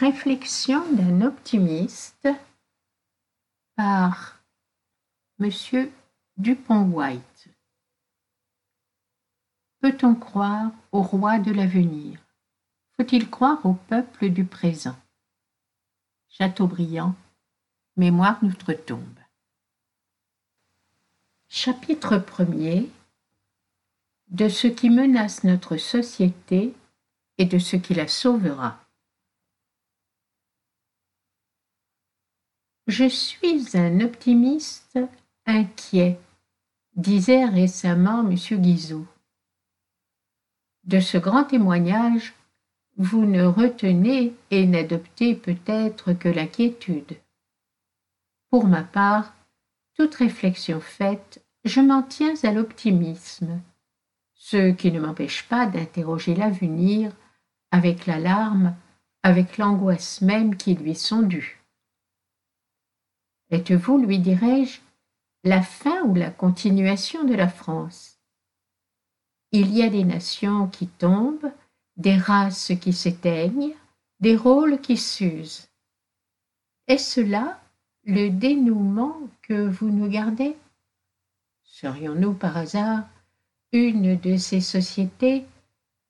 Réflexion d'un optimiste par Monsieur Dupont-White. Peut-on croire au roi de l'avenir? Faut-il croire au peuple du présent? Chateaubriand, Mémoire d'outre-tombe. Chapitre 1er De ce qui menace notre société et de ce qui la sauvera. Je suis un optimiste inquiet, disait récemment M. Guizot. De ce grand témoignage, vous ne retenez et n'adoptez peut-être que l'inquiétude. Pour ma part, toute réflexion faite, je m'en tiens à l'optimisme, ce qui ne m'empêche pas d'interroger l'avenir avec l'alarme, avec l'angoisse même qui lui sont dues. Êtes-vous, lui dirais-je, la fin ou la continuation de la France. Il y a des nations qui tombent, des races qui s'éteignent, des rôles qui s'usent. Est-ce là le dénouement que vous nous gardez? Serions-nous par hasard une de ces sociétés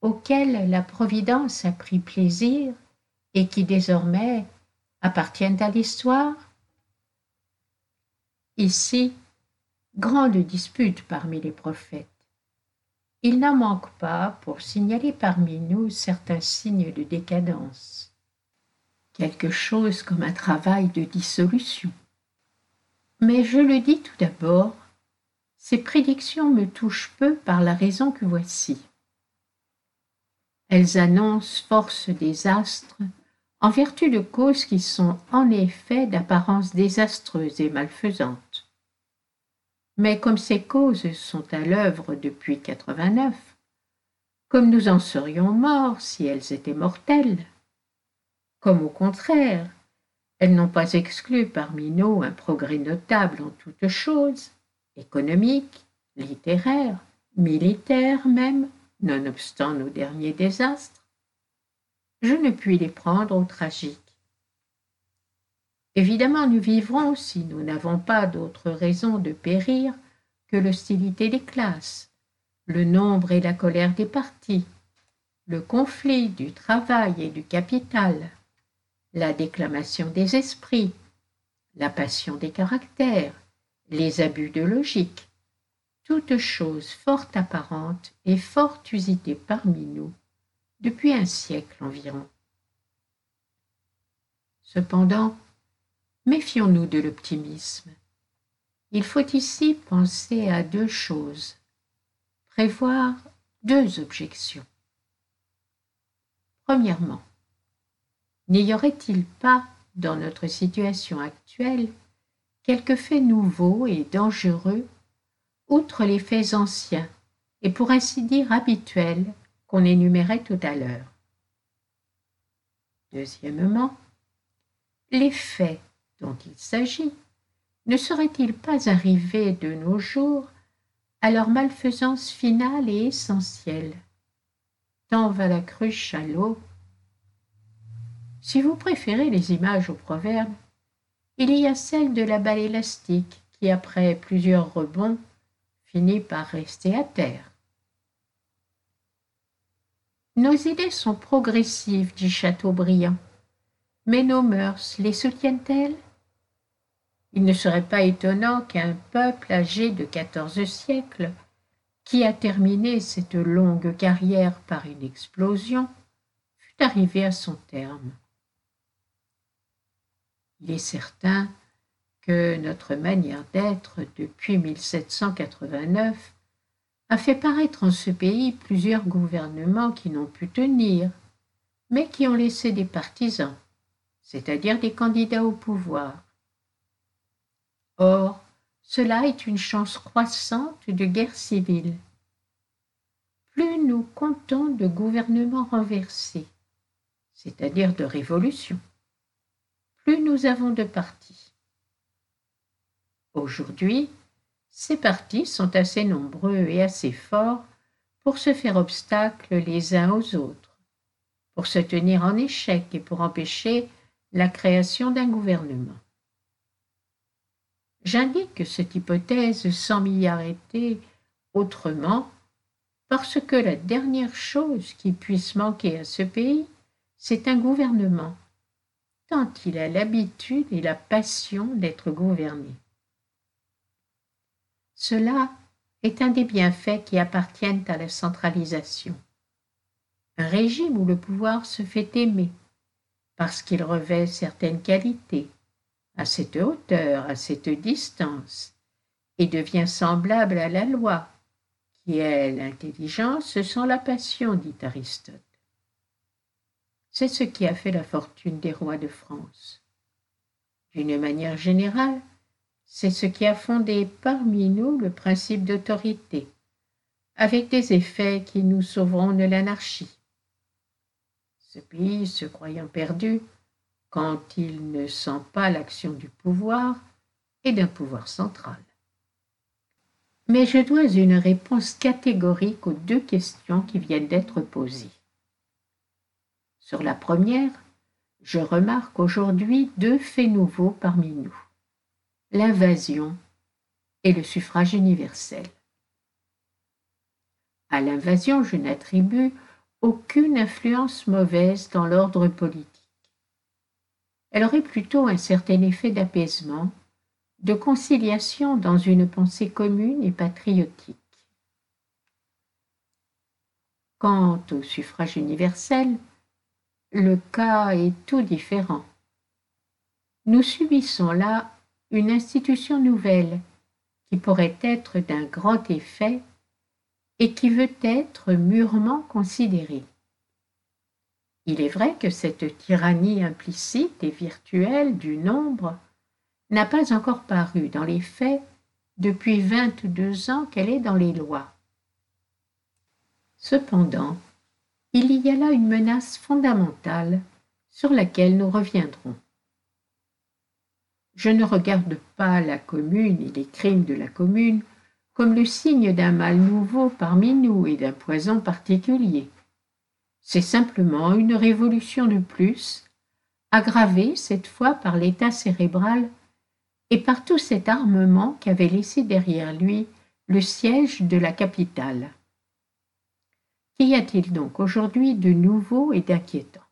auxquelles la Providence a pris plaisir et qui désormais appartiennent à l'histoire? Ici, grande dispute parmi les prophètes. Il n'en manque pas pour signaler parmi nous certains signes de décadence, quelque chose comme un travail de dissolution. Mais je le dis tout d'abord, ces prédictions me touchent peu par la raison que voici. Elles annoncent force des astres en vertu de causes qui sont en effet d'apparence désastreuse et malfaisante. Mais comme ces causes sont à l'œuvre depuis 89, comme nous en serions morts si elles étaient mortelles, comme au contraire, elles n'ont pas exclu parmi nous un progrès notable en toutes choses, économique, littéraire, militaire même, nonobstant nos derniers désastres, je ne puis les prendre au tragique. Évidemment, nous vivrons si nous n'avons pas d'autre raison de périr que l'hostilité des classes, le nombre et la colère des partis, le conflit du travail et du capital, la déclamation des esprits, la passion des caractères, les abus de logique, toutes choses fort apparentes et fort usitées parmi nous depuis un siècle environ. Cependant, Méfions-nous de l'optimisme. Il faut ici penser à deux choses, prévoir deux objections. Premièrement, n'y aurait-il pas, dans notre situation actuelle, quelque fait nouveau et dangereux, outre les faits anciens, et pour ainsi dire habituels, qu'on énumérait tout à l'heure? Deuxièmement, les faits dont il s'agit ne serait-il pas arrivé de nos jours à leur malfaisance finale et essentielle? Tant va la cruche à l'eau. Si vous préférez les images aux proverbes, il y a celle de la balle élastique qui, après plusieurs rebonds, finit par rester à terre. Nos idées sont progressives, dit Chateaubriand, mais nos mœurs les soutiennent-elles? Il ne serait pas étonnant qu'un peuple âgé de quatorze siècles, qui a terminé cette longue carrière par une explosion, fût arrivé à son terme. Il est certain que notre manière d'être depuis 1789 a fait paraître en ce pays plusieurs gouvernements qui n'ont pu tenir, mais qui ont laissé des partisans, c'est-à-dire des candidats au pouvoir, Or, cela est une chance croissante de guerre civile. Plus nous comptons de gouvernements renversés, c'est-à-dire de révolutions, plus nous avons de partis. Aujourd'hui, ces partis sont assez nombreux et assez forts pour se faire obstacle les uns aux autres, pour se tenir en échec et pour empêcher la création d'un gouvernement. J'indique cette hypothèse sans m'y arrêter autrement parce que la dernière chose qui puisse manquer à ce pays, c'est un gouvernement, tant il a l'habitude et la passion d'être gouverné. Cela est un des bienfaits qui appartiennent à la centralisation. Un régime où le pouvoir se fait aimer, parce qu'il revêt certaines qualités, à cette hauteur, à cette distance, et devient semblable à la loi, qui est l'intelligence sans la passion, dit Aristote. C'est ce qui a fait la fortune des rois de France. D'une manière générale, c'est ce qui a fondé parmi nous le principe d'autorité, avec des effets qui nous sauveront de l'anarchie. Ce pays, se croyant perdu, quand il ne sent pas l'action du pouvoir et d'un pouvoir central. Mais je dois une réponse catégorique aux deux questions qui viennent d'être posées. Sur la première, je remarque aujourd'hui deux faits nouveaux parmi nous l'invasion et le suffrage universel. À l'invasion, je n'attribue aucune influence mauvaise dans l'ordre politique elle aurait plutôt un certain effet d'apaisement, de conciliation dans une pensée commune et patriotique. Quant au suffrage universel, le cas est tout différent. Nous subissons là une institution nouvelle qui pourrait être d'un grand effet et qui veut être mûrement considérée. Il est vrai que cette tyrannie implicite et virtuelle du nombre n'a pas encore paru dans les faits depuis vingt-deux ans qu'elle est dans les lois. Cependant, il y a là une menace fondamentale sur laquelle nous reviendrons. Je ne regarde pas la commune et les crimes de la commune comme le signe d'un mal nouveau parmi nous et d'un poison particulier. C'est simplement une révolution de plus, aggravée cette fois par l'état cérébral et par tout cet armement qu'avait laissé derrière lui le siège de la capitale. Qu'y a-t-il donc aujourd'hui de nouveau et d'inquiétant?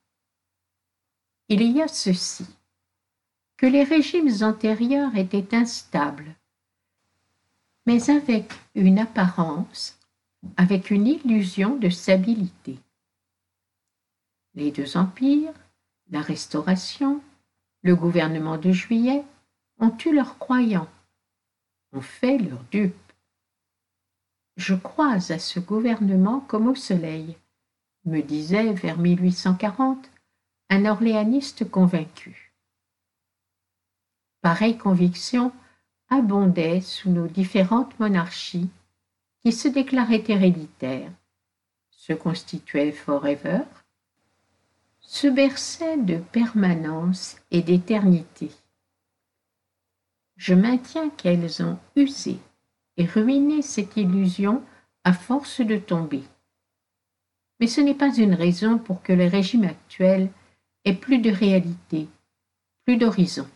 Il y a ceci, que les régimes antérieurs étaient instables, mais avec une apparence, avec une illusion de stabilité les deux empires, la Restauration, le gouvernement de Juillet, ont eu leurs croyants, ont fait leurs dupes. Je crois à ce gouvernement comme au soleil, me disait vers 1840 un orléaniste convaincu. Pareille conviction abondait sous nos différentes monarchies qui se déclaraient héréditaires, se constituaient forever se berçait de permanence et d'éternité. Je maintiens qu'elles ont usé et ruiné cette illusion à force de tomber. Mais ce n'est pas une raison pour que le régime actuel ait plus de réalité, plus d'horizon.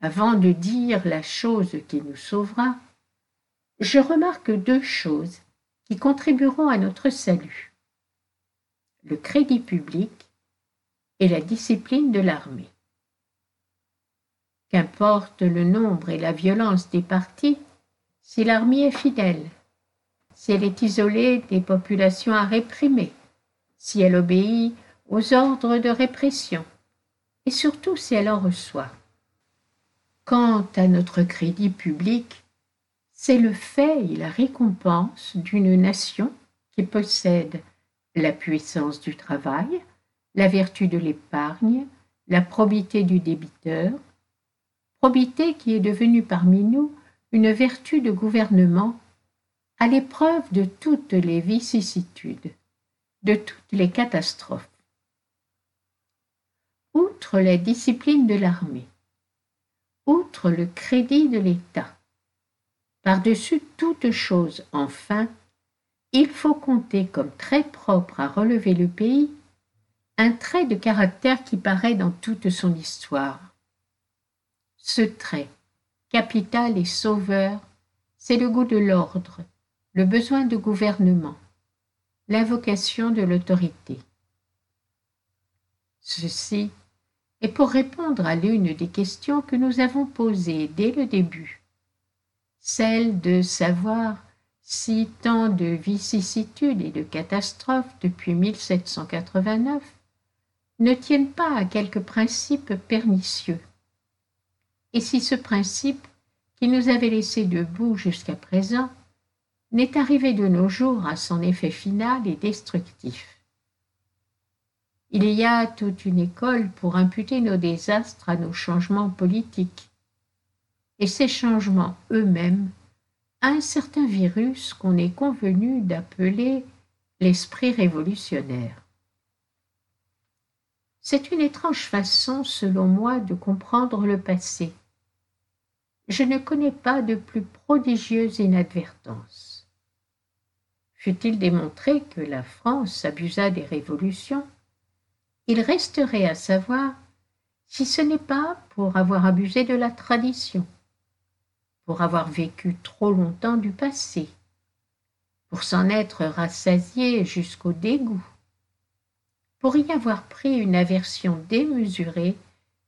Avant de dire la chose qui nous sauvera, je remarque deux choses qui contribueront à notre salut le crédit public et la discipline de l'armée. Qu'importe le nombre et la violence des partis, si l'armée est fidèle, si elle est isolée des populations à réprimer, si elle obéit aux ordres de répression, et surtout si elle en reçoit. Quant à notre crédit public, c'est le fait et la récompense d'une nation qui possède la puissance du travail, la vertu de l'épargne, la probité du débiteur, probité qui est devenue parmi nous une vertu de gouvernement à l'épreuve de toutes les vicissitudes, de toutes les catastrophes. Outre la discipline de l'armée, outre le crédit de l'État, par-dessus toute chose, enfin, il faut compter comme très propre à relever le pays un trait de caractère qui paraît dans toute son histoire. Ce trait, capital et sauveur, c'est le goût de l'ordre, le besoin de gouvernement, l'invocation de l'autorité. Ceci est pour répondre à l'une des questions que nous avons posées dès le début, celle de savoir si tant de vicissitudes et de catastrophes depuis 1789 ne tiennent pas à quelque principe pernicieux. Et si ce principe, qui nous avait laissé debout jusqu'à présent, n'est arrivé de nos jours à son effet final et destructif? Il y a toute une école pour imputer nos désastres à nos changements politiques, et ces changements eux-mêmes un certain virus qu'on est convenu d'appeler l'esprit révolutionnaire. C'est une étrange façon, selon moi, de comprendre le passé. Je ne connais pas de plus prodigieuse inadvertance. Fut-il démontré que la France abusa des révolutions, il resterait à savoir si ce n'est pas pour avoir abusé de la tradition, pour avoir vécu trop longtemps du passé, pour s'en être rassasié jusqu'au dégoût, pour y avoir pris une aversion démesurée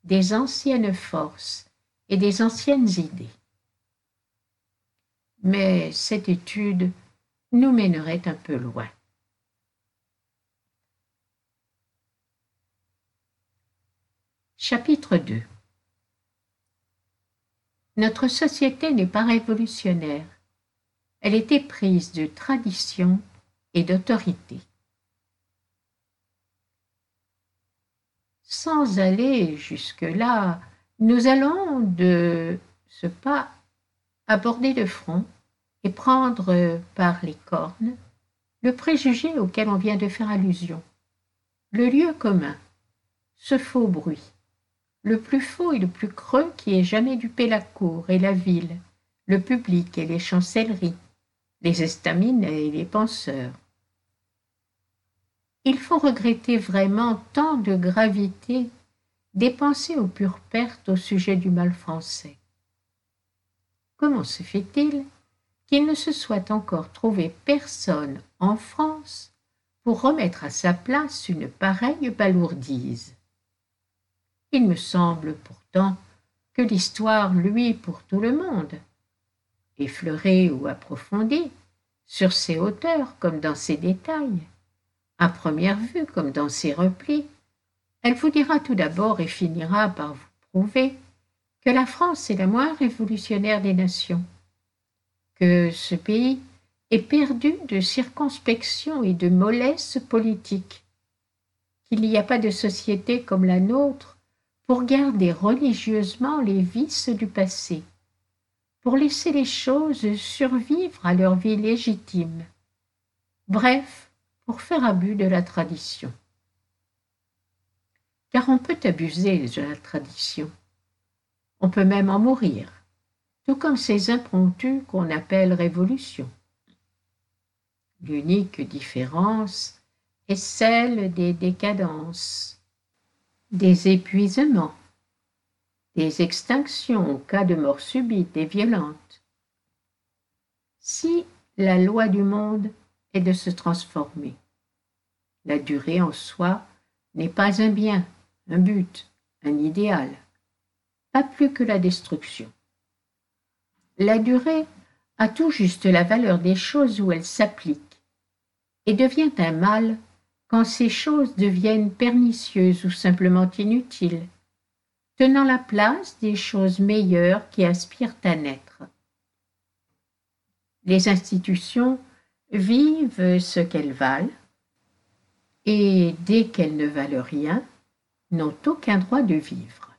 des anciennes forces et des anciennes idées. Mais cette étude nous mènerait un peu loin. Chapitre 2 Notre société n'est pas révolutionnaire. Elle était prise de tradition et d'autorité. sans aller jusque-là, nous allons de ce pas aborder de front et prendre par les cornes le préjugé auquel on vient de faire allusion, le lieu commun, ce faux bruit, le plus faux et le plus creux qui ait jamais dupé la cour et la ville, le public et les chancelleries, les estaminets et les penseurs il faut regretter vraiment tant de gravité dépensée aux pures pertes au sujet du mal français. Comment se fait-il qu'il ne se soit encore trouvé personne en France pour remettre à sa place une pareille balourdise? Il me semble pourtant que l'histoire, lui, pour tout le monde, effleurée ou approfondie, sur ses hauteurs comme dans ses détails, à première vue comme dans ses replis, elle vous dira tout d'abord et finira par vous prouver que la France est la moins révolutionnaire des nations, que ce pays est perdu de circonspection et de mollesse politique, qu'il n'y a pas de société comme la nôtre pour garder religieusement les vices du passé, pour laisser les choses survivre à leur vie légitime. Bref, pour faire abus de la tradition. Car on peut abuser de la tradition. On peut même en mourir, tout comme ces impromptus qu'on appelle révolution. L'unique différence est celle des décadences, des épuisements, des extinctions au cas de mort subite et violente. Si la loi du monde de se transformer. La durée en soi n'est pas un bien, un but, un idéal, pas plus que la destruction. La durée a tout juste la valeur des choses où elle s'applique et devient un mal quand ces choses deviennent pernicieuses ou simplement inutiles, tenant la place des choses meilleures qui aspirent à naître. Les institutions vivent ce qu'elles valent, et dès qu'elles ne valent rien, n'ont aucun droit de vivre.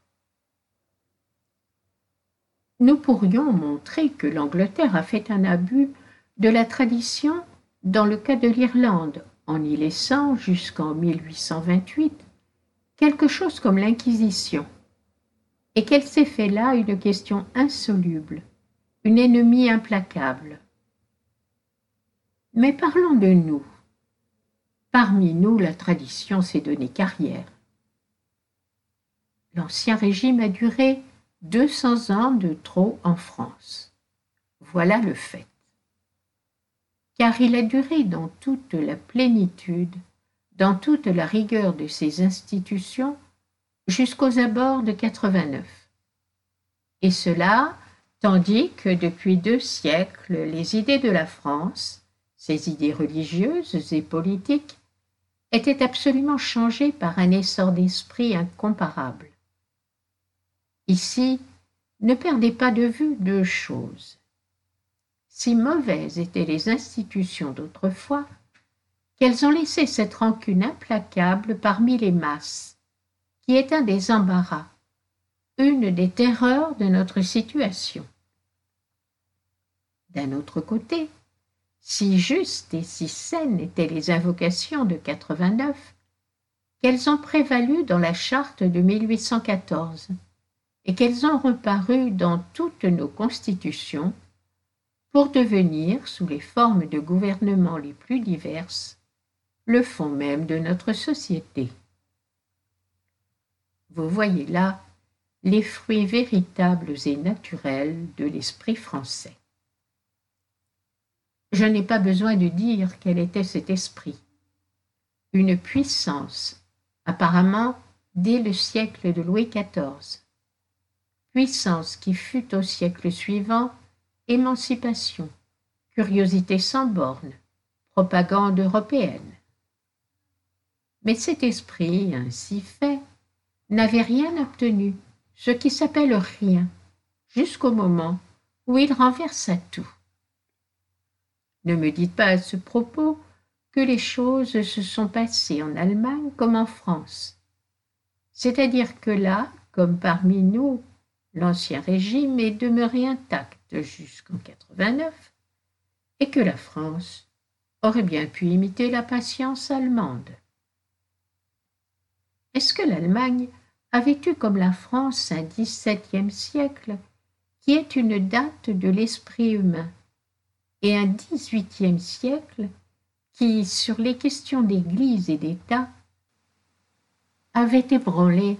Nous pourrions montrer que l'Angleterre a fait un abus de la tradition dans le cas de l'Irlande, en y laissant jusqu'en 1828 quelque chose comme l'Inquisition, et qu'elle s'est fait là une question insoluble, une ennemie implacable Mais parlons de nous. Parmi nous, la tradition s'est donnée carrière. L'Ancien Régime a duré 200 ans de trop en France. Voilà le fait. Car il a duré dans toute la plénitude, dans toute la rigueur de ses institutions, jusqu'aux abords de 89. Et cela tandis que depuis deux siècles les idées de la France, ses idées religieuses et politiques, étaient absolument changées par un essor d'esprit incomparable. Ici, ne perdez pas de vue deux choses. Si mauvaises étaient les institutions d'autrefois, qu'elles ont laissé cette rancune implacable parmi les masses, qui est un des embarras, une des terreurs de notre situation. D'un autre côté, si justes et si saines étaient les invocations de 89, qu'elles ont prévalu dans la charte de 1814 et qu'elles ont reparu dans toutes nos constitutions pour devenir, sous les formes de gouvernement les plus diverses, le fond même de notre société. Vous voyez là les fruits véritables et naturels de l'esprit français. Je n'ai pas besoin de dire quel était cet esprit. Une puissance, apparemment dès le siècle de Louis XIV. Puissance qui fut au siècle suivant émancipation, curiosité sans bornes, propagande européenne. Mais cet esprit, ainsi fait, n'avait rien obtenu, ce qui s'appelle rien, jusqu'au moment où il renversa tout. Ne me dites pas à ce propos que les choses se sont passées en Allemagne comme en France. C'est-à-dire que là, comme parmi nous, l'Ancien Régime est demeuré intact jusqu'en 89 et que la France aurait bien pu imiter la patience allemande. Est-ce que l'Allemagne avait eu comme la France un XVIIe siècle qui est une date de l'esprit humain et un XVIIIe siècle qui, sur les questions d'Église et d'État, avait ébranlé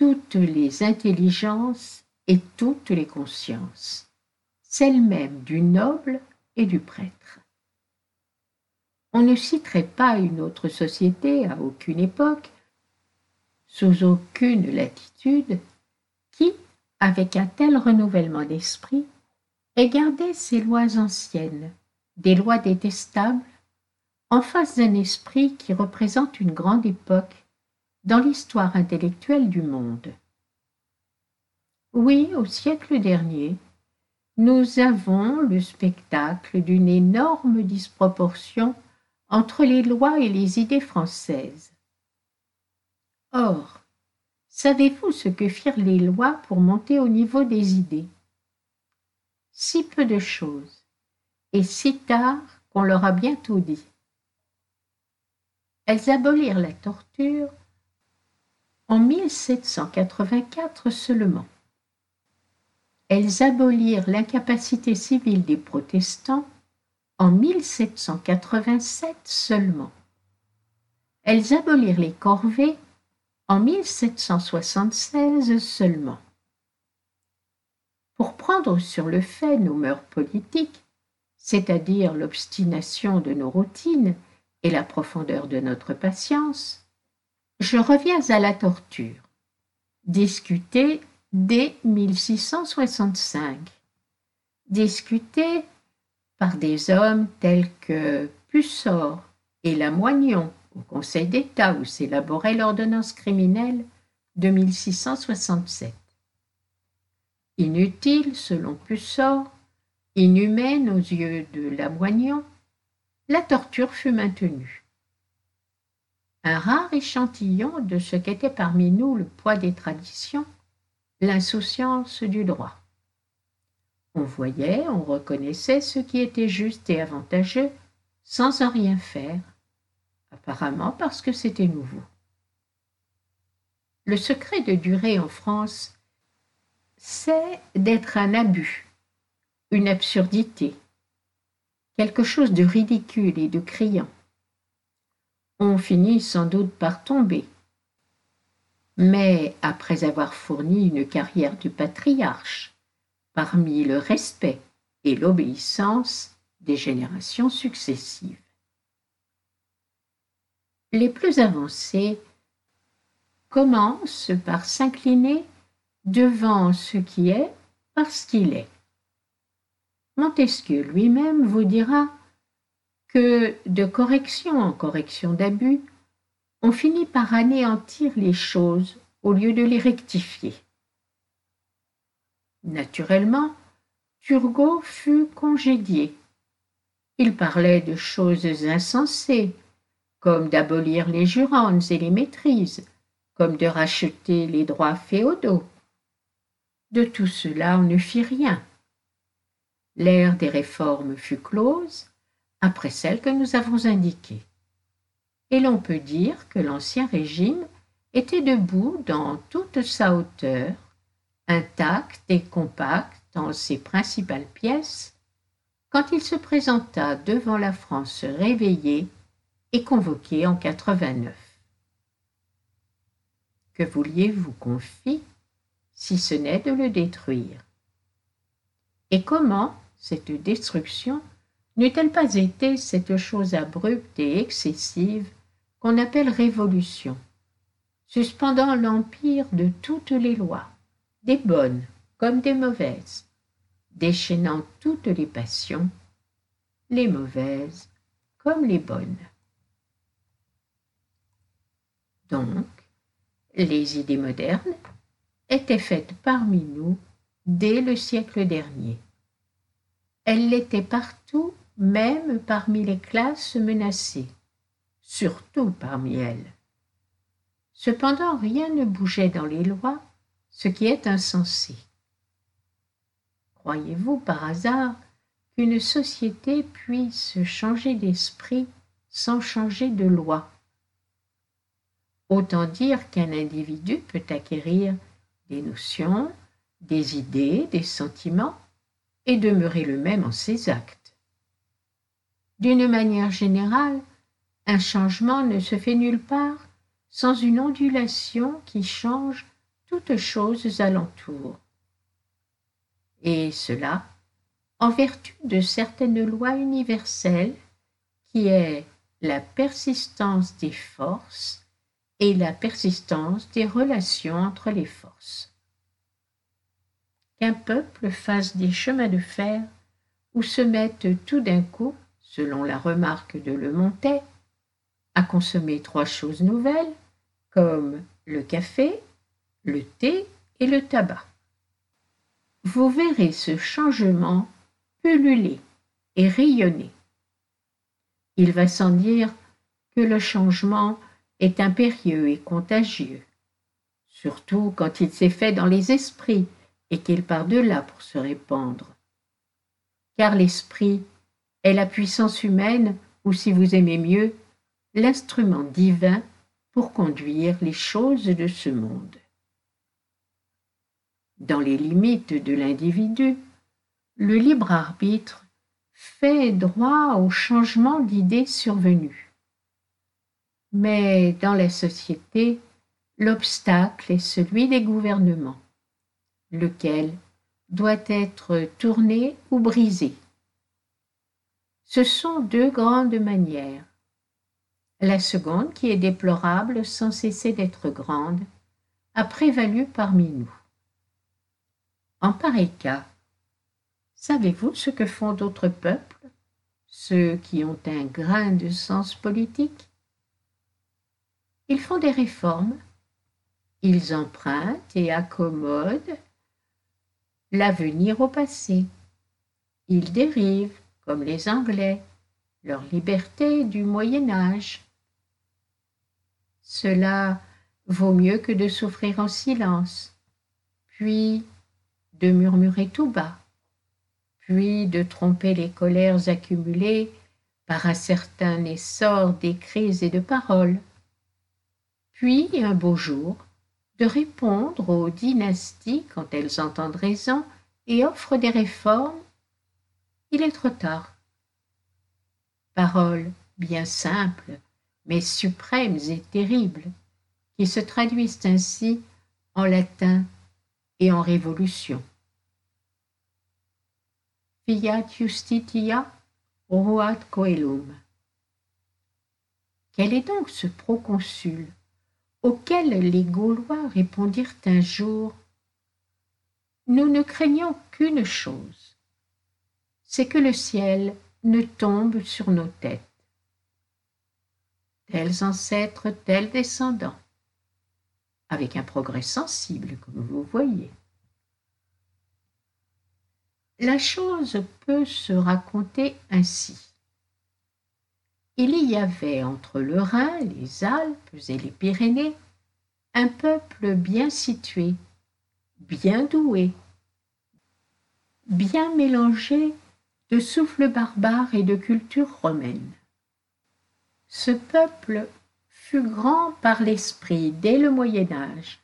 toutes les intelligences et toutes les consciences, celles mêmes du noble et du prêtre. On ne citerait pas une autre société à aucune époque, sous aucune latitude, qui, avec un tel renouvellement d'esprit, et garder ces lois anciennes, des lois détestables, en face d'un esprit qui représente une grande époque dans l'histoire intellectuelle du monde. Oui, au siècle dernier, nous avons le spectacle d'une énorme disproportion entre les lois et les idées françaises. Or, savez-vous ce que firent les lois pour monter au niveau des idées? Si peu de choses, et si tard qu'on leur a bientôt dit. Elles abolirent la torture en 1784 seulement. Elles abolirent l'incapacité civile des protestants en 1787 seulement. Elles abolirent les corvées en 1776 seulement. Pour prendre sur le fait nos mœurs politiques, c'est-à-dire l'obstination de nos routines et la profondeur de notre patience, je reviens à la torture, discutée dès 1665, discutée par des hommes tels que Pussor et Lamoignon au Conseil d'État où s'élaborait l'ordonnance criminelle de 1667 inutile selon Pussor, inhumaine aux yeux de Lamoignon, la torture fut maintenue. Un rare échantillon de ce qu'était parmi nous le poids des traditions, l'insouciance du droit. On voyait, on reconnaissait ce qui était juste et avantageux sans en rien faire, apparemment parce que c'était nouveau. Le secret de durer en France c'est d'être un abus, une absurdité. quelque chose de ridicule et de criant. On finit sans doute par tomber. Mais après avoir fourni une carrière de patriarche, parmi le respect et l'obéissance des générations successives. Les plus avancés commencent par s'incliner devant ce qui est parce qu'il est. Montesquieu lui-même vous dira que de correction en correction d'abus, on finit par anéantir les choses au lieu de les rectifier. Naturellement, Turgot fut congédié. Il parlait de choses insensées, comme d'abolir les jurantes et les maîtrises, comme de racheter les droits féodaux. De tout cela on ne fit rien. L'ère des réformes fut close après celle que nous avons indiquée. Et l'on peut dire que l'Ancien Régime était debout dans toute sa hauteur, intact et compact dans ses principales pièces, quand il se présenta devant la France réveillée et convoquée en 89. Que vouliez-vous qu'on fît si ce n'est de le détruire? Et comment cette destruction n'eût-elle pas été cette chose abrupte et excessive qu'on appelle révolution, suspendant l'empire de toutes les lois, des bonnes comme des mauvaises, déchaînant toutes les passions, les mauvaises comme les bonnes? Donc, les idées modernes étaient faites parmi nous dès le siècle dernier. Elles l'étaient partout, même parmi les classes menacées, surtout parmi elles. Cependant, rien ne bougeait dans les lois, ce qui est insensé. Croyez-vous par hasard qu'une société puisse changer d'esprit sans changer de loi? Autant dire qu'un individu peut acquérir des notions, des idées, des sentiments, et demeurer le même en ses actes. D'une manière générale, un changement ne se fait nulle part sans une ondulation qui change toutes choses alentour et cela en vertu de certaines lois universelles qui est la persistance des forces et la persistance des relations entre les forces. Qu'un peuple fasse des chemins de fer ou se mette tout d'un coup, selon la remarque de Le Montet, à consommer trois choses nouvelles, comme le café, le thé et le tabac vous verrez ce changement pulluler et rayonner. Il va sans dire que le changement est impérieux et contagieux, surtout quand il s'est fait dans les esprits et qu'il part de là pour se répandre. Car l'esprit est la puissance humaine, ou si vous aimez mieux, l'instrument divin pour conduire les choses de ce monde dans les limites de l'individu, le libre arbitre fait droit au changement d'idées survenues. Mais dans la société, l'obstacle est celui des gouvernements, lequel doit être tourné ou brisé. Ce sont deux grandes manières. La seconde, qui est déplorable sans cesser d'être grande, a prévalu parmi nous. En pareil cas, savez-vous ce que font d'autres peuples, ceux qui ont un grain de sens politique? Ils font des réformes, ils empruntent et accommodent l'avenir au passé. Ils dérivent, comme les Anglais, leur liberté du Moyen Âge. Cela vaut mieux que de souffrir en silence. Puis de murmurer tout bas, puis de tromper les colères accumulées par un certain essor d'écrits et de paroles, puis un beau jour de répondre aux dynasties quand elles entendent raison et offrent des réformes, il est trop tard. paroles bien simples, mais suprêmes et terribles, qui se traduisent ainsi en latin et en révolution. Fiat justitia ruat coelum. Quel est donc ce proconsul auquel les Gaulois répondirent un jour Nous ne craignons qu'une chose, c'est que le ciel ne tombe sur nos têtes. Tels ancêtres, tels descendants, avec un progrès sensible, comme vous voyez. La chose peut se raconter ainsi. Il y avait entre le Rhin, les Alpes et les Pyrénées un peuple bien situé, bien doué, bien mélangé de souffle barbare et de culture romaine. Ce peuple fut grand par l'esprit dès le Moyen Âge.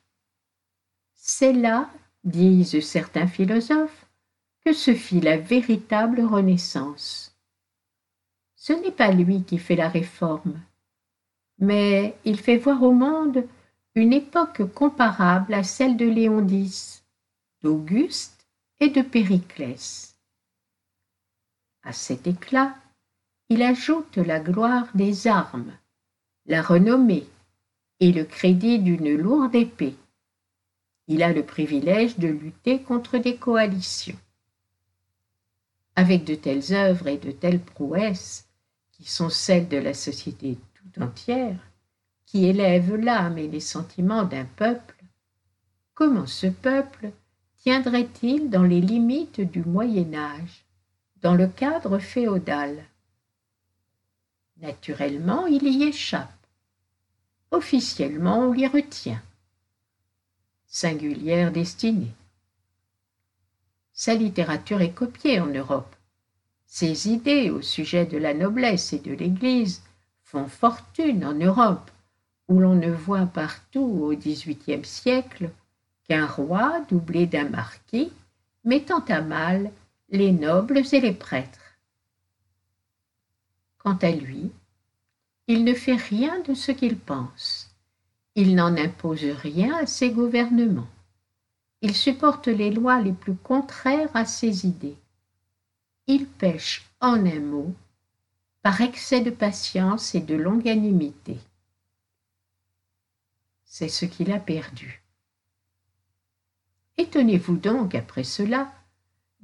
C'est là, disent certains philosophes, que se fit la véritable Renaissance. Ce n'est pas lui qui fait la réforme, mais il fait voir au monde une époque comparable à celle de Léon X, d'Auguste et de Périclès. À cet éclat, il ajoute la gloire des armes, la renommée et le crédit d'une lourde épée. Il a le privilège de lutter contre des coalitions. Avec de telles œuvres et de telles prouesses, qui sont celles de la société tout entière, qui élèvent l'âme et les sentiments d'un peuple, comment ce peuple tiendrait-il dans les limites du Moyen Âge? Dans le cadre féodal. Naturellement, il y échappe. Officiellement, on l'y retient. Singulière destinée. Sa littérature est copiée en Europe. Ses idées au sujet de la noblesse et de l'Église font fortune en Europe, où l'on ne voit partout au XVIIIe siècle qu'un roi doublé d'un marquis mettant à mal les nobles et les prêtres. Quant à lui, il ne fait rien de ce qu'il pense. Il n'en impose rien à ses gouvernements. Il supporte les lois les plus contraires à ses idées. Il pêche en un mot par excès de patience et de longanimité. C'est ce qu'il a perdu. Étonnez-vous donc après cela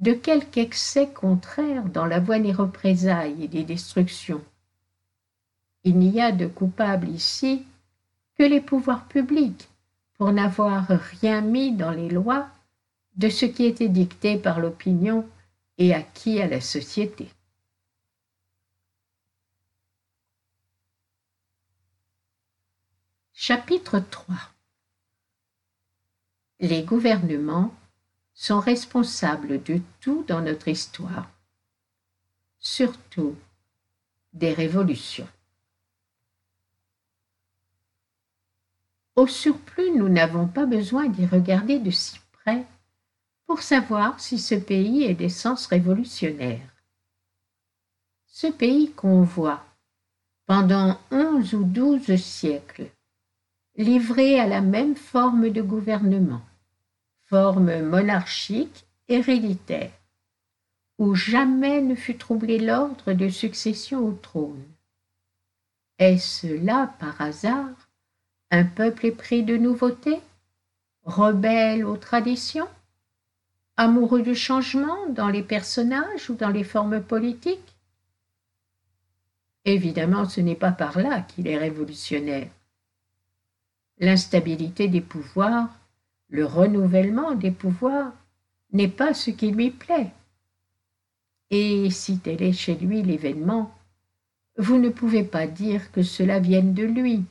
de quelque excès contraire dans la voie des représailles et des destructions. Il n'y a de coupable ici que les pouvoirs publics pour n'avoir rien mis dans les lois de ce qui était dicté par l'opinion et acquis à la société. Chapitre 3 Les gouvernements sont responsables de tout dans notre histoire, surtout des révolutions. Au surplus, nous n'avons pas besoin d'y regarder de si près pour savoir si ce pays est d'essence révolutionnaire. Ce pays qu'on voit pendant onze ou douze siècles, livré à la même forme de gouvernement, forme monarchique héréditaire, où jamais ne fut troublé l'ordre de succession au trône. Est-ce là, par hasard, un peuple épris de nouveautés, rebelle aux traditions, amoureux du changement dans les personnages ou dans les formes politiques? Évidemment, ce n'est pas par là qu'il est révolutionnaire. L'instabilité des pouvoirs le renouvellement des pouvoirs n'est pas ce qui lui plaît. Et si tel est chez lui l'événement, vous ne pouvez pas dire que cela vienne de lui,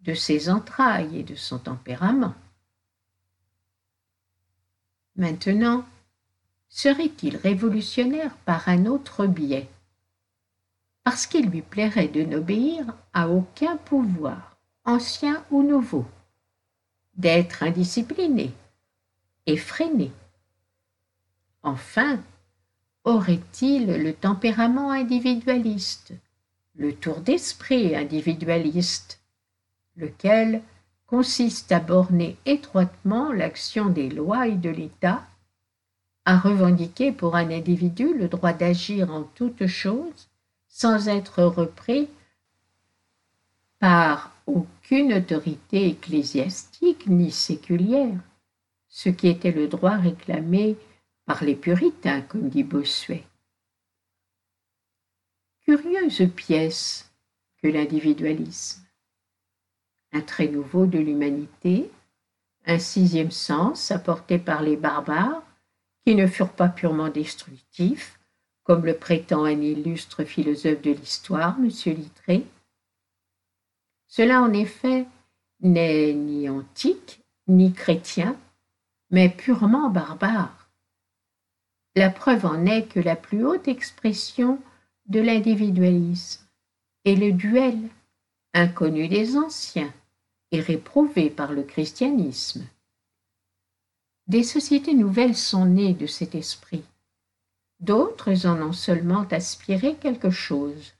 de ses entrailles et de son tempérament. Maintenant, serait-il révolutionnaire par un autre biais? Parce qu'il lui plairait de n'obéir à aucun pouvoir, ancien ou nouveau d'être indiscipliné, effréné. Enfin, aurait-il le tempérament individualiste, le tour d'esprit individualiste, lequel consiste à borner étroitement l'action des lois et de l'État, à revendiquer pour un individu le droit d'agir en toutes choses sans être repris par aucune autorité ecclésiastique ni séculière, ce qui était le droit réclamé par les puritains, comme dit Bossuet. Curieuse pièce que l'individualisme. Un trait nouveau de l'humanité, un sixième sens apporté par les barbares, qui ne furent pas purement destructifs, comme le prétend un illustre philosophe de l'histoire, M. Littré. Cela, en effet, n'est ni antique, ni chrétien, mais purement barbare. La preuve en est que la plus haute expression de l'individualisme est le duel, inconnu des anciens et réprouvé par le christianisme. Des sociétés nouvelles sont nées de cet esprit. D'autres en ont seulement aspiré quelque chose.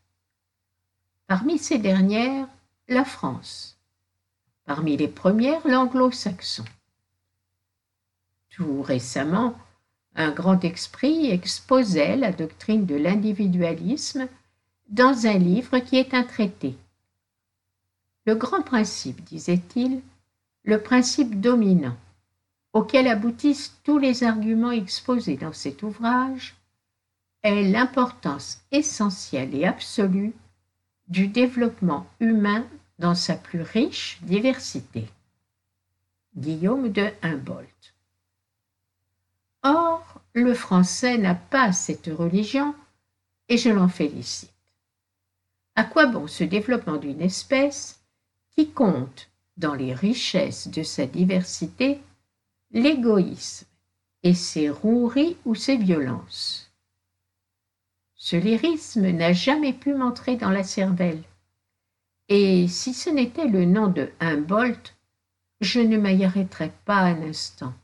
Parmi ces dernières, la France. Parmi les premières, l'anglo-saxon. Tout récemment, un grand esprit exposait la doctrine de l'individualisme dans un livre qui est un traité. Le grand principe, disait-il, le principe dominant, auquel aboutissent tous les arguments exposés dans cet ouvrage, est l'importance essentielle et absolue du développement humain dans sa plus riche diversité. Guillaume de Humboldt. Or, le français n'a pas cette religion, et je l'en félicite. À quoi bon ce développement d'une espèce qui compte dans les richesses de sa diversité l'égoïsme et ses roueries ou ses violences? Ce lyrisme n'a jamais pu m'entrer dans la cervelle, et si ce n'était le nom de Humboldt, je ne m'y arrêterais pas un instant.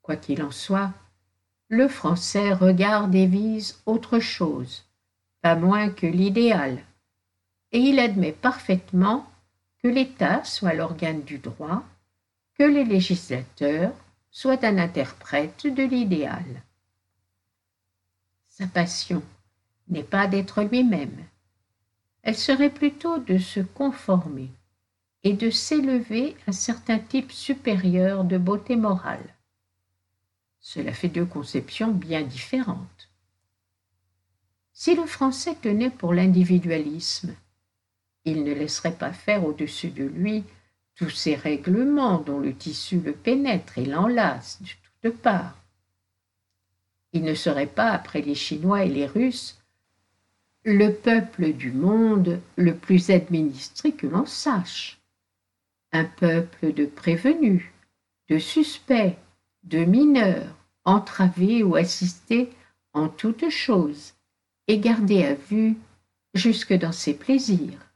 Quoi qu'il en soit, le français regarde et vise autre chose, pas moins que l'idéal, et il admet parfaitement que l'État soit l'organe du droit, que les législateurs soient un interprète de l'idéal. Sa passion n'est pas d'être lui-même, elle serait plutôt de se conformer et de s'élever à certains types supérieurs de beauté morale. Cela fait deux conceptions bien différentes. Si le français tenait pour l'individualisme, il ne laisserait pas faire au-dessus de lui tous ces règlements dont le tissu le pénètre et l'enlace de toutes parts. Il ne serait pas, après les Chinois et les Russes, le peuple du monde le plus administré que l'on sache. Un peuple de prévenus, de suspects, de mineurs, entravés ou assistés en toutes choses, et gardés à vue jusque dans ses plaisirs.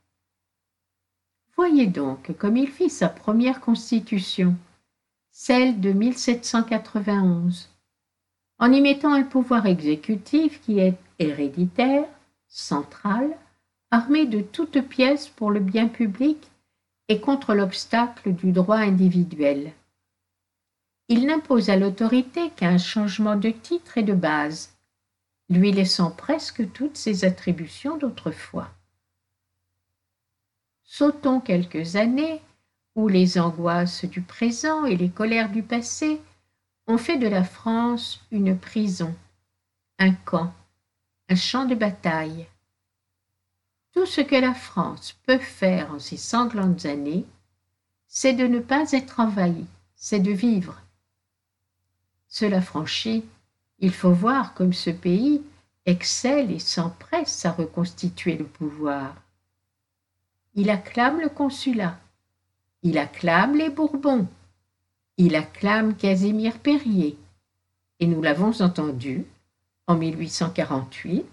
Voyez donc comme il fit sa première constitution, celle de 1791, en y mettant un pouvoir exécutif qui est héréditaire, central, armé de toutes pièces pour le bien public et contre l'obstacle du droit individuel il n'impose à l'autorité qu'un changement de titre et de base, lui laissant presque toutes ses attributions d'autrefois. Sautons quelques années où les angoisses du présent et les colères du passé ont fait de la France une prison, un camp, un champ de bataille. Tout ce que la France peut faire en ces sanglantes années, c'est de ne pas être envahie, c'est de vivre, cela franchi, il faut voir comme ce pays excelle et s'empresse à reconstituer le pouvoir. Il acclame le consulat, il acclame les Bourbons, il acclame Casimir Périer, et nous l'avons entendu, en 1848,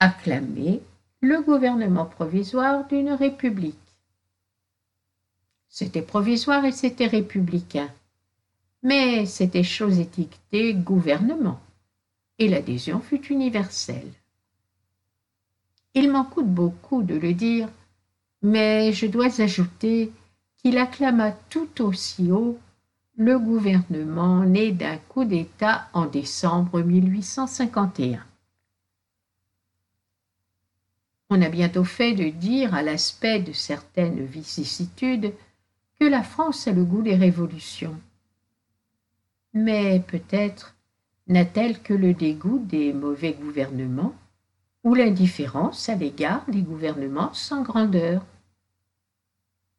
acclamer le gouvernement provisoire d'une république. C'était provisoire et c'était républicain mais c'était chose étiquetée gouvernement, et l'adhésion fut universelle. Il m'en coûte beaucoup de le dire, mais je dois ajouter qu'il acclama tout aussi haut le gouvernement né d'un coup d'État en décembre 1851. On a bientôt fait de dire à l'aspect de certaines vicissitudes que la France a le goût des révolutions. Mais peut-être n'a-t-elle que le dégoût des mauvais gouvernements ou l'indifférence à l'égard des gouvernements sans grandeur.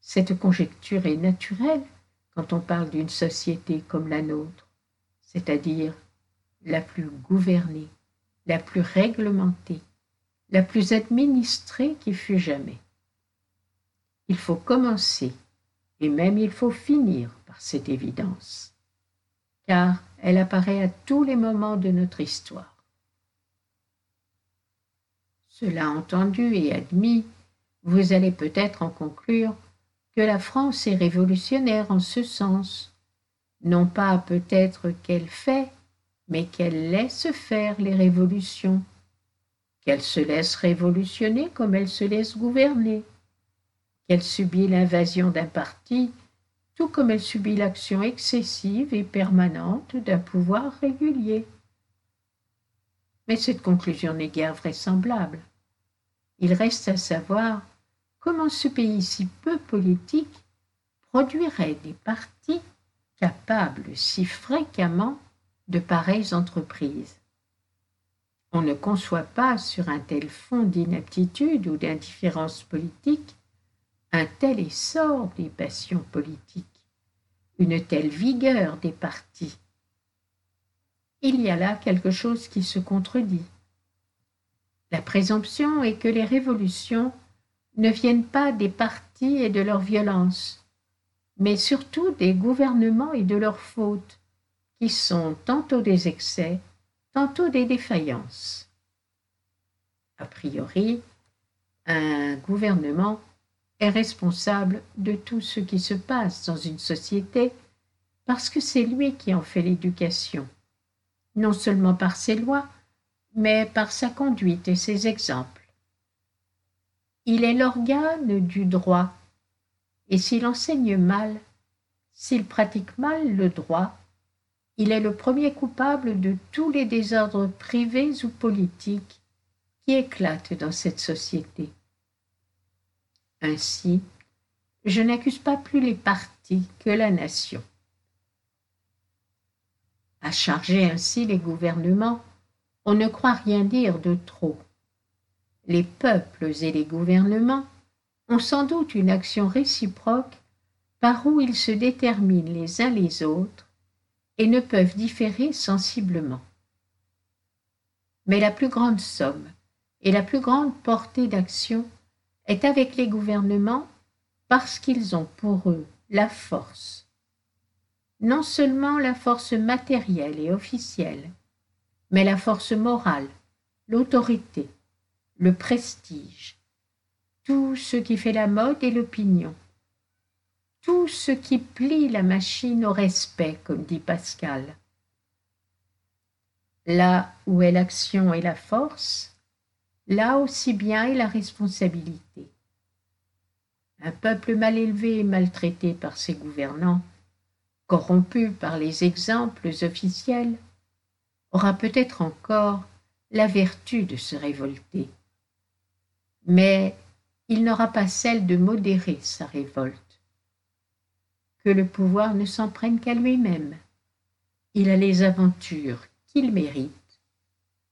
Cette conjecture est naturelle quand on parle d'une société comme la nôtre, c'est-à-dire la plus gouvernée, la plus réglementée, la plus administrée qui fut jamais. Il faut commencer, et même il faut finir par cette évidence, car elle apparaît à tous les moments de notre histoire. Cela entendu et admis, vous allez peut-être en conclure la France est révolutionnaire en ce sens, non pas peut-être qu'elle fait, mais qu'elle laisse faire les révolutions, qu'elle se laisse révolutionner comme elle se laisse gouverner, qu'elle subit l'invasion d'un parti, tout comme elle subit l'action excessive et permanente d'un pouvoir régulier. Mais cette conclusion n'est guère vraisemblable. Il reste à savoir comment ce pays si peu politique produirait des partis capables si fréquemment de pareilles entreprises? On ne conçoit pas sur un tel fond d'inaptitude ou d'indifférence politique un tel essor des passions politiques, une telle vigueur des partis. Il y a là quelque chose qui se contredit. La présomption est que les révolutions ne viennent pas des partis et de leur violence, mais surtout des gouvernements et de leurs fautes, qui sont tantôt des excès, tantôt des défaillances. A priori, un gouvernement est responsable de tout ce qui se passe dans une société parce que c'est lui qui en fait l'éducation, non seulement par ses lois, mais par sa conduite et ses exemples. Il est l'organe du droit, et s'il enseigne mal, s'il pratique mal le droit, il est le premier coupable de tous les désordres privés ou politiques qui éclatent dans cette société. Ainsi, je n'accuse pas plus les partis que la nation. À charger ainsi les gouvernements, on ne croit rien dire de trop. Les peuples et les gouvernements ont sans doute une action réciproque par où ils se déterminent les uns les autres et ne peuvent différer sensiblement. Mais la plus grande somme et la plus grande portée d'action est avec les gouvernements parce qu'ils ont pour eux la force, non seulement la force matérielle et officielle, mais la force morale, l'autorité, le prestige, tout ce qui fait la mode et l'opinion, tout ce qui plie la machine au respect, comme dit Pascal. Là où est l'action et la force, là aussi bien est la responsabilité. Un peuple mal élevé et maltraité par ses gouvernants, corrompu par les exemples officiels, aura peut-être encore la vertu de se révolter. Mais il n'aura pas celle de modérer sa révolte. Que le pouvoir ne s'en prenne qu'à lui-même. Il a les aventures qu'il mérite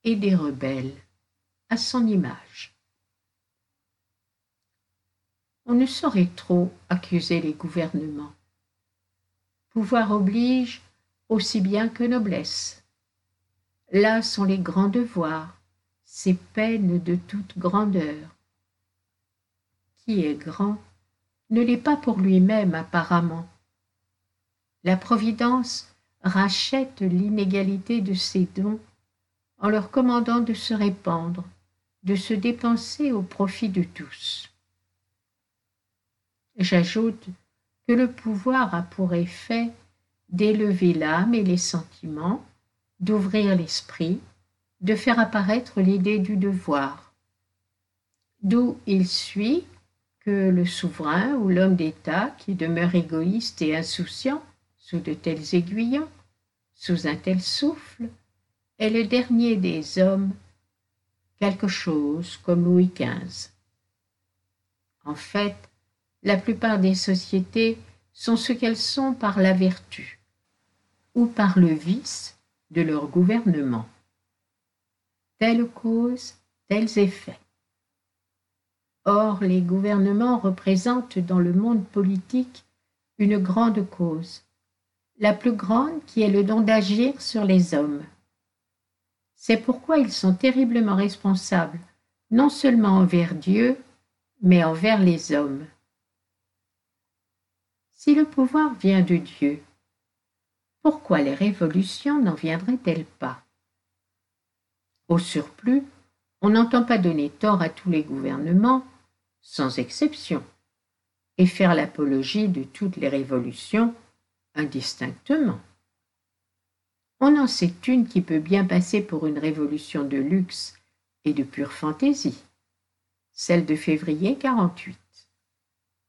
et des rebelles à son image. On ne saurait trop accuser les gouvernements. Pouvoir oblige aussi bien que noblesse. Là sont les grands devoirs, ces peines de toute grandeur. Est grand ne l'est pas pour lui-même apparemment. La Providence rachète l'inégalité de ses dons en leur commandant de se répandre de se dépenser au profit de tous. J'ajoute que le pouvoir a pour effet d'élever l'âme et les sentiments, d'ouvrir l'esprit, de faire apparaître l'idée du devoir. d'où il suit le souverain ou l'homme d'État qui demeure égoïste et insouciant sous de tels aiguillons, sous un tel souffle, est le dernier des hommes, quelque chose comme Louis XV. En fait, la plupart des sociétés sont ce qu'elles sont par la vertu ou par le vice de leur gouvernement. Telle cause, tels effets. Or, les gouvernements représentent dans le monde politique une grande cause, la plus grande qui est le don d'agir sur les hommes. C'est pourquoi ils sont terriblement responsables, non seulement envers Dieu, mais envers les hommes. Si le pouvoir vient de Dieu, pourquoi les révolutions n'en viendraient-elles pas? Au surplus, on n'entend pas donner tort à tous les gouvernements, sans exception, et faire l'apologie de toutes les révolutions indistinctement. On en sait une qui peut bien passer pour une révolution de luxe et de pure fantaisie, celle de février 48.